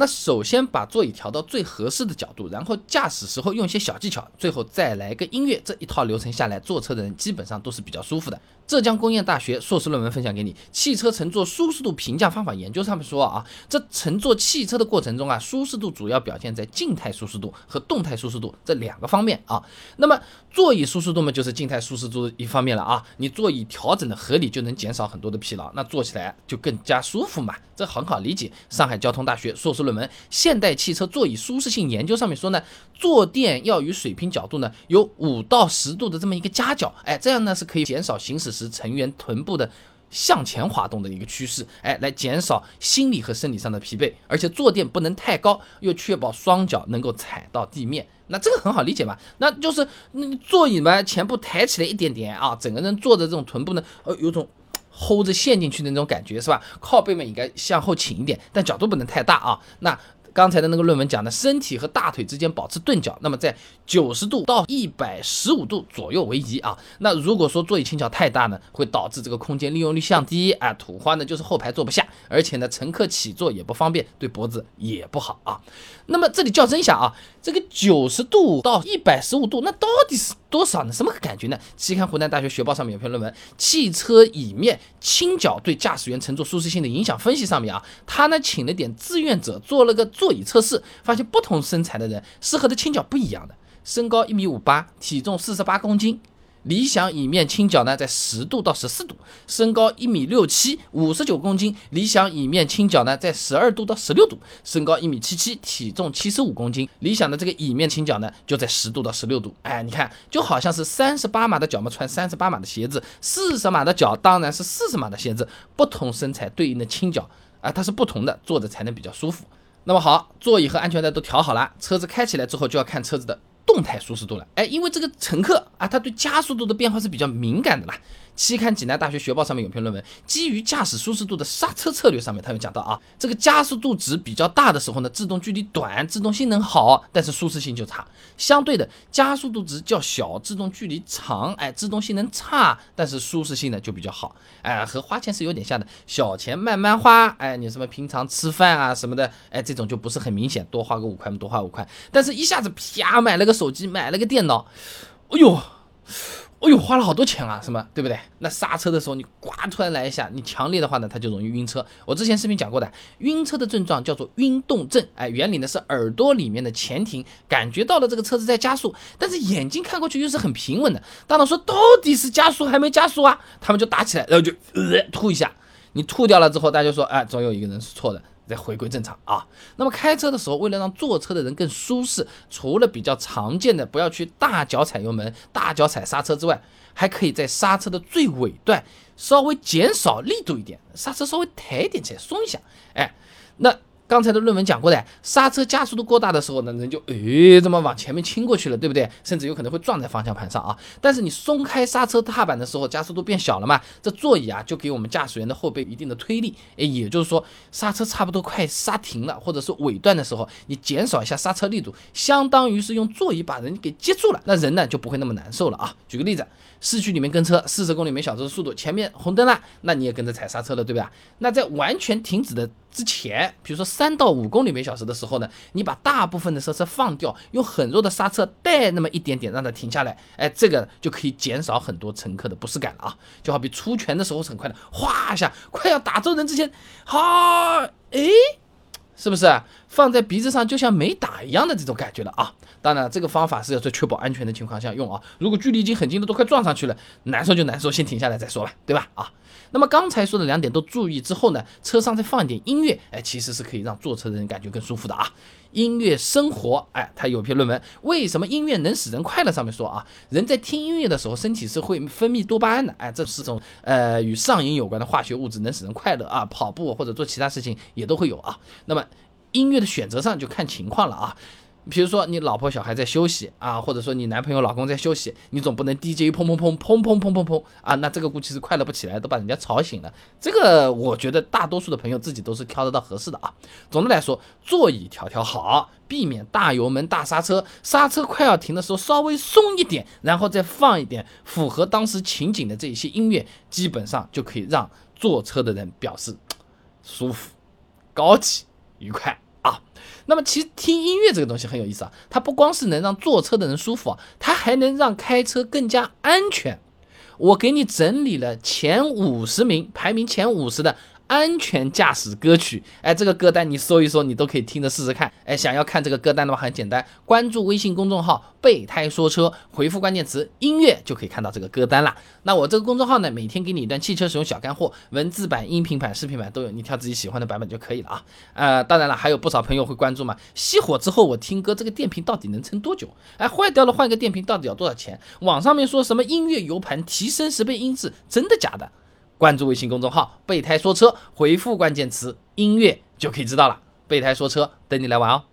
那首先把座椅调到最合适的角度，然后驾驶时候用一些小技巧，最后再来个音乐，这一套流程下来，坐车的人基本上都是比较舒服的。浙江工业大学硕士论文分享给你，《汽车乘坐舒适度评价方法研究》上面说啊，这乘坐汽车的过程中啊，舒适度主要表现在静态舒适度和动态舒适度这两个方面啊。那么座椅舒适度嘛，就是静态舒适度一方面了啊。你座椅调整的合理，就能减少很多的疲劳，那坐起来就更加舒服嘛，这很好理解。上海交通大学硕士论文《现代汽车座椅舒适性研究》上面说呢，坐垫要与水平角度呢有五到十度的这么一个夹角，哎，这样呢是可以减少行驶。时成员臀部的向前滑动的一个趋势，哎，来减少心理和生理上的疲惫，而且坐垫不能太高，又确保双脚能够踩到地面。那这个很好理解嘛？那就是那座椅嘛，前部抬起来一点点啊，整个人坐的这种臀部呢，呃，有种 hold 着陷进去的那种感觉，是吧？靠背嘛应该向后倾一点，但角度不能太大啊。那刚才的那个论文讲的，身体和大腿之间保持钝角，那么在九十度到一百十五度左右为宜啊。那如果说座椅倾角太大呢，会导致这个空间利用率降低啊。土话呢就是后排坐不下，而且呢乘客起坐也不方便，对脖子也不好啊。那么这里较真一下啊，这个九十度到一百十五度，那到底是多少呢？什么感觉呢？期刊湖南大学学报上面有篇论文《汽车椅面倾角对驾驶员乘坐舒适性的影响分析》上面啊，他呢请了点志愿者做了个座。座椅测试发现，不同身材的人适合的倾角不一样的。身高一米五八，体重四十八公斤，理想椅面倾角呢在十度到十四度。身高一米六七，五十九公斤，理想椅面倾角呢在十二度到十六度。身高一米七七，体重七十五公斤，理想的这个椅面倾角呢就在十度到十六度。哎，你看，就好像是三十八码的脚嘛，穿三十八码的鞋子；四十码的脚当然是四十码的鞋子。不同身材对应的倾角啊，它是不同的，坐着才能比较舒服。那么好，座椅和安全带都调好了，车子开起来之后就要看车子的动态舒适度了。哎，因为这个乘客啊，他对加速度的变化是比较敏感的啦。期刊济南大学学报上面有篇论文，基于驾驶舒适度的刹车策略上面，他有讲到啊，这个加速度值比较大的时候呢，制动距离短，制动性能好，但是舒适性就差；相对的，加速度值较小，制动距离长，哎，制动性能差，但是舒适性呢就比较好。哎，和花钱是有点像的，小钱慢慢花，哎，你什么平常吃饭啊什么的，哎，这种就不是很明显，多花个五块多花五块，但是一下子啪买了个手机，买了个电脑，哎呦。哦呦，花了好多钱啊，什么对不对？那刹车的时候你呱突然来一下，你强烈的话呢，它就容易晕车。我之前视频讲过的，晕车的症状叫做晕动症。哎，原理呢是耳朵里面的前庭感觉到了这个车子在加速，但是眼睛看过去又是很平稳的。大脑说到底是加速还没加速啊？他们就打起来，然后就呃吐一下。你吐掉了之后，大家就说，哎，总有一个人是错的。再回归正常啊。那么开车的时候，为了让坐车的人更舒适，除了比较常见的不要去大脚踩油门、大脚踩刹车之外，还可以在刹车的最尾段稍微减少力度一点，刹车稍微抬一点起来，松一下。哎，那。刚才的论文讲过的，刹车加速度过大的时候呢，人就诶这么往前面倾过去了，对不对？甚至有可能会撞在方向盘上啊。但是你松开刹车踏板的时候，加速度变小了嘛，这座椅啊就给我们驾驶员的后背一定的推力。诶，也就是说刹车差不多快刹停了，或者是尾段的时候，你减少一下刹车力度，相当于是用座椅把人给接住了，那人呢就不会那么难受了啊。举个例子，市区里面跟车四十公里每小时的速度，前面红灯了，那你也跟着踩刹车了，对吧？那在完全停止的之前，比如说三到五公里每小时的时候呢，你把大部分的刹车放掉，用很弱的刹车带那么一点点，让它停下来，哎，这个就可以减少很多乘客的不适感了啊。就好比出拳的时候是很快的，哗一下，快要打中人之前，好，哎，是不是放在鼻子上就像没打一样的这种感觉了啊？当然，这个方法是要在确保安全的情况下用啊。如果距离已经很近的，都快撞上去了，难受就难受，先停下来再说吧，对吧？啊。那么刚才说的两点都注意之后呢，车上再放一点音乐，哎，其实是可以让坐车的人感觉更舒服的啊。音乐生活，哎，他有篇论文，为什么音乐能使人快乐？上面说啊，人在听音乐的时候，身体是会分泌多巴胺的，哎，这是种呃与上瘾有关的化学物质，能使人快乐啊。跑步或者做其他事情也都会有啊。那么音乐的选择上就看情况了啊。比如说你老婆小孩在休息啊，或者说你男朋友老公在休息，你总不能 DJ 砰砰砰砰砰砰砰砰啊，那这个估计是快乐不起来，都把人家吵醒了。这个我觉得大多数的朋友自己都是挑得到合适的啊。总的来说，座椅调调好，避免大油门大刹车，刹车快要停的时候稍微松一点，然后再放一点符合当时情景的这一些音乐，基本上就可以让坐车的人表示舒服、高级、愉快啊。那么其实听音乐这个东西很有意思啊，它不光是能让坐车的人舒服啊，它还能让开车更加安全。我给你整理了前五十名，排名前五十的。安全驾驶歌曲，哎，这个歌单你搜一搜，你都可以听着试试看。哎，想要看这个歌单的话，很简单，关注微信公众号“备胎说车”，回复关键词“音乐”就可以看到这个歌单啦。那我这个公众号呢，每天给你一段汽车使用小干货，文字版、音频版、视频版都有，你挑自己喜欢的版本就可以了啊。呃，当然了，还有不少朋友会关注嘛，熄火之后我听歌，这个电瓶到底能撑多久？哎，坏掉了换个电瓶到底要多少钱？网上面说什么音乐 U 盘提升十倍音质，真的假的？关注微信公众号“备胎说车”，回复关键词“音乐”就可以知道了。备胎说车，等你来玩哦。